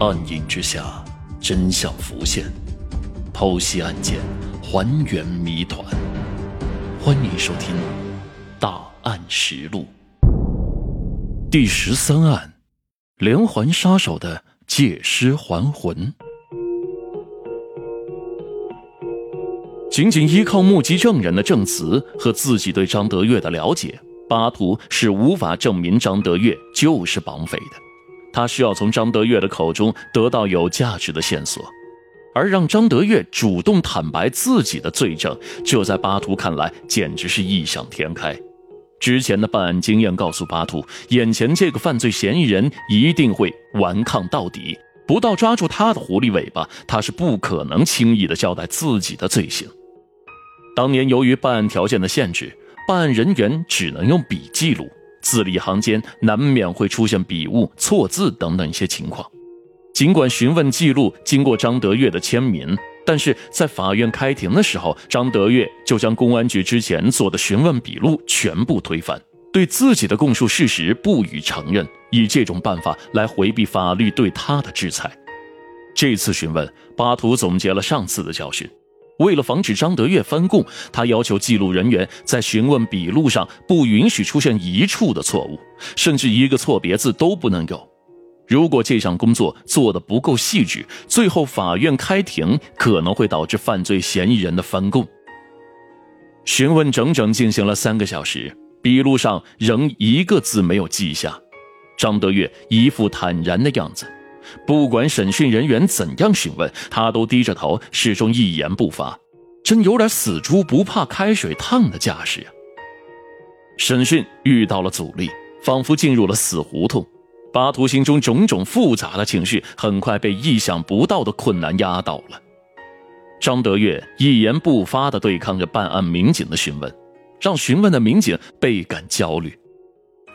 暗影之下，真相浮现，剖析案件，还原谜团。欢迎收听《大案实录》第十三案：连环杀手的借尸还魂。仅仅依靠目击证人的证词和自己对张德月的了解，巴图是无法证明张德月就是绑匪的。他需要从张德月的口中得到有价值的线索，而让张德月主动坦白自己的罪证，这在巴图看来简直是异想天开。之前的办案经验告诉巴图，眼前这个犯罪嫌疑人一定会顽抗到底，不到抓住他的狐狸尾巴，他是不可能轻易的交代自己的罪行。当年由于办案条件的限制，办案人员只能用笔记录。字里行间难免会出现笔误、错字等等一些情况。尽管询问记录经过张德月的签名，但是在法院开庭的时候，张德月就将公安局之前做的询问笔录全部推翻，对自己的供述事实不予承认，以这种办法来回避法律对他的制裁。这次询问，巴图总结了上次的教训。为了防止张德月翻供，他要求记录人员在询问笔录上不允许出现一处的错误，甚至一个错别字都不能有。如果这项工作做得不够细致，最后法院开庭可能会导致犯罪嫌疑人的翻供。询问整整进行了三个小时，笔录上仍一个字没有记下。张德月一副坦然的样子。不管审讯人员怎样询问，他都低着头，始终一言不发，真有点死猪不怕开水烫的架势啊！审讯遇到了阻力，仿佛进入了死胡同。巴图心中种种复杂的情绪，很快被意想不到的困难压倒了。张德月一言不发地对抗着办案民警的询问，让询问的民警倍感焦虑。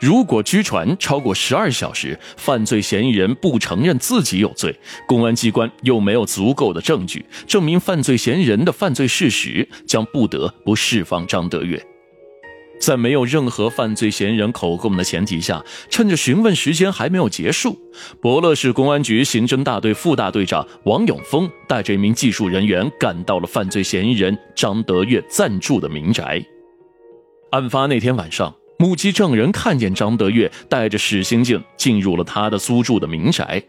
如果拘传超过十二小时，犯罪嫌疑人不承认自己有罪，公安机关又没有足够的证据证明犯罪嫌疑人的犯罪事实，将不得不释放张德月。在没有任何犯罪嫌疑人口供的前提下，趁着询问时间还没有结束，博乐市公安局刑侦大队副大队长王永峰带着一名技术人员赶到了犯罪嫌疑人张德月暂住的民宅。案发那天晚上。目击证人看见张德月带着史新静进入了他的租住的民宅，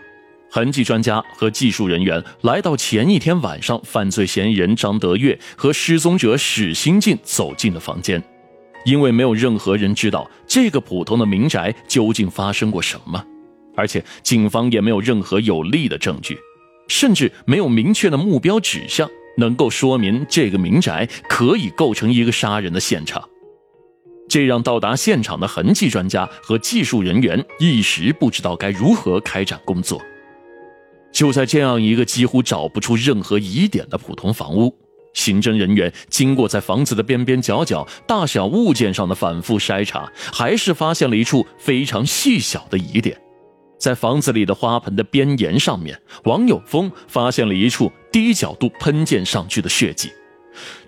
痕迹专家和技术人员来到前一天晚上犯罪嫌疑人张德月和失踪者史新静走进了房间，因为没有任何人知道这个普通的民宅究竟发生过什么，而且警方也没有任何有力的证据，甚至没有明确的目标指向能够说明这个民宅可以构成一个杀人的现场。这让到达现场的痕迹专家和技术人员一时不知道该如何开展工作。就在这样一个几乎找不出任何疑点的普通房屋，刑侦人员经过在房子的边边角角、大小物件上的反复筛查，还是发现了一处非常细小的疑点：在房子里的花盆的边沿上面，王有峰发现了一处低角度喷溅上去的血迹。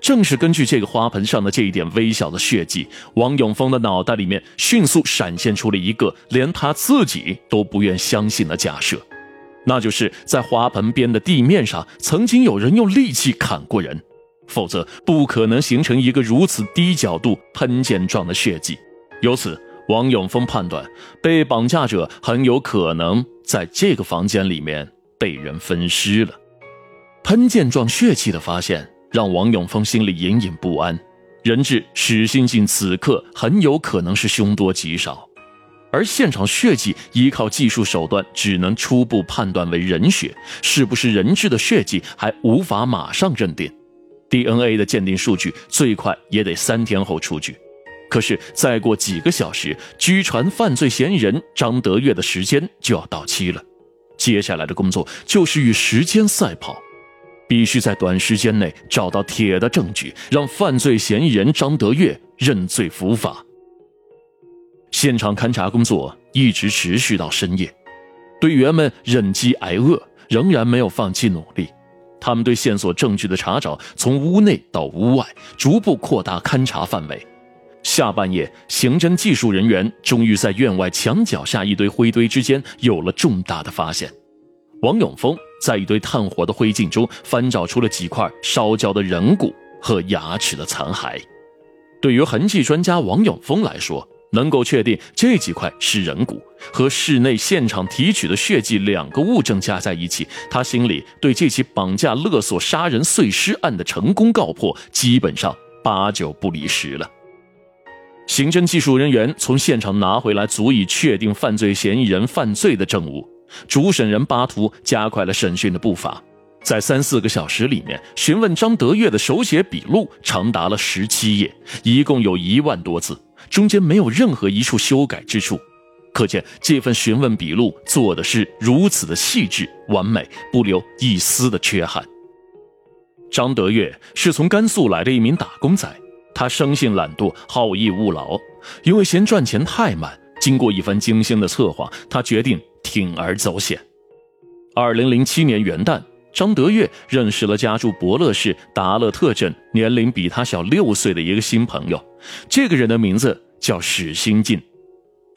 正是根据这个花盆上的这一点微小的血迹，王永峰的脑袋里面迅速闪现出了一个连他自己都不愿相信的假设，那就是在花盆边的地面上曾经有人用利器砍过人，否则不可能形成一个如此低角度喷溅状的血迹。由此，王永峰判断被绑架者很有可能在这个房间里面被人分尸了。喷溅状血迹的发现。让王永峰心里隐隐不安，人质史新进此刻很有可能是凶多吉少，而现场血迹依靠技术手段只能初步判断为人血，是不是人质的血迹还无法马上认定，DNA 的鉴定数据最快也得三天后出具，可是再过几个小时，拘传犯罪嫌疑人张德月的时间就要到期了，接下来的工作就是与时间赛跑。必须在短时间内找到铁的证据，让犯罪嫌疑人张德月认罪伏法。现场勘查工作一直持续到深夜，队员们忍饥挨饿，仍然没有放弃努力。他们对线索证据的查找从屋内到屋外，逐步扩大勘查范围。下半夜，刑侦技术人员终于在院外墙角下一堆灰堆之间有了重大的发现。王永峰在一堆炭火的灰烬中翻找出了几块烧焦的人骨和牙齿的残骸。对于痕迹专家王永峰来说，能够确定这几块是人骨和室内现场提取的血迹两个物证加在一起，他心里对这起绑架勒索杀人碎尸案的成功告破，基本上八九不离十了。刑侦技术人员从现场拿回来足以确定犯罪嫌疑人犯罪的证物，主审人巴图加快了审讯的步伐，在三四个小时里面询问张德月的手写笔录长达了十七页，一共有一万多字。中间没有任何一处修改之处，可见这份询问笔录做的是如此的细致完美，不留一丝的缺憾。张德月是从甘肃来的一名打工仔，他生性懒惰，好逸恶劳，因为嫌赚钱太慢，经过一番精心的策划，他决定铤而走险。二零零七年元旦。张德月认识了家住博乐市达勒特镇、年龄比他小六岁的一个新朋友。这个人的名字叫史新进。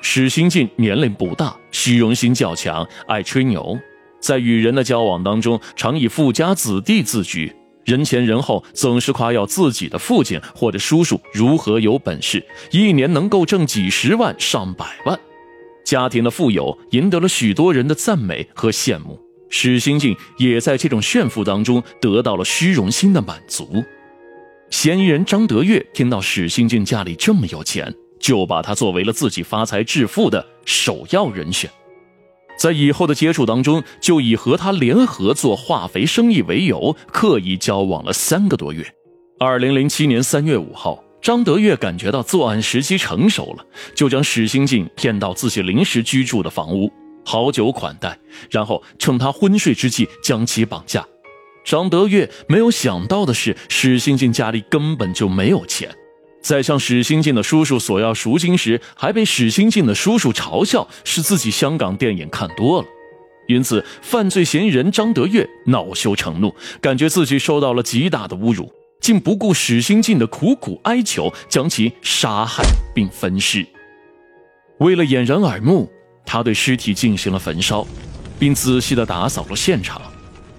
史新进年龄不大，虚荣心较强，爱吹牛，在与人的交往当中，常以富家子弟自居，人前人后总是夸耀自己的父亲或者叔叔如何有本事，一年能够挣几十万、上百万。家庭的富有赢得了许多人的赞美和羡慕。史新进也在这种炫富当中得到了虚荣心的满足。嫌疑人张德月听到史新进家里这么有钱，就把他作为了自己发财致富的首要人选。在以后的接触当中，就以和他联合做化肥生意为由，刻意交往了三个多月。二零零七年三月五号，张德月感觉到作案时机成熟了，就将史新进骗到自己临时居住的房屋。好酒款待，然后趁他昏睡之际将其绑架。张德月没有想到的是，史新进家里根本就没有钱，在向史新进的叔叔索要赎金时，还被史新进的叔叔嘲笑是自己香港电影看多了。因此，犯罪嫌疑人张德月恼羞成怒，感觉自己受到了极大的侮辱，竟不顾史新进的苦苦哀求，将其杀害并分尸。为了掩人耳目。他对尸体进行了焚烧，并仔细地打扫了现场。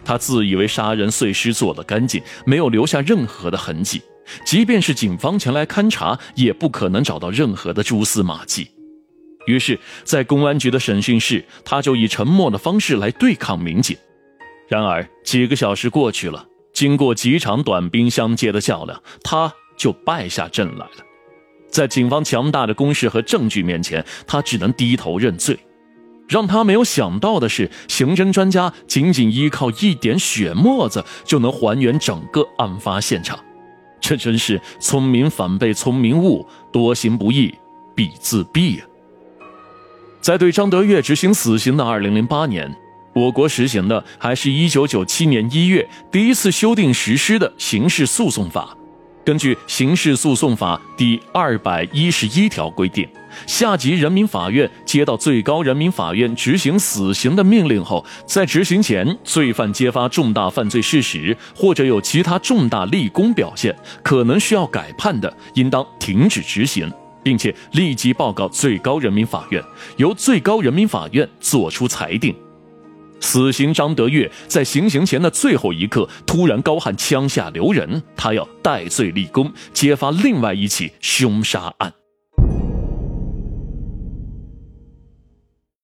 他自以为杀人碎尸做得干净，没有留下任何的痕迹，即便是警方前来勘查，也不可能找到任何的蛛丝马迹。于是，在公安局的审讯室，他就以沉默的方式来对抗民警。然而，几个小时过去了，经过几场短兵相接的较量，他就败下阵来了。在警方强大的攻势和证据面前，他只能低头认罪。让他没有想到的是，刑侦专家仅仅依靠一点血沫子就能还原整个案发现场，这真是聪明反被聪明误，多行不义必自毙啊！在对张德月执行死刑的2008年，我国实行的还是一九九七年一月第一次修订实施的刑事诉讼法。根据《刑事诉讼法》第二百一十一条规定，下级人民法院接到最高人民法院执行死刑的命令后，在执行前，罪犯揭发重大犯罪事实或者有其他重大立功表现，可能需要改判的，应当停止执行，并且立即报告最高人民法院，由最高人民法院作出裁定。死刑张德月在行刑前的最后一刻，突然高喊“枪下留人”，他要戴罪立功，揭发另外一起凶杀案。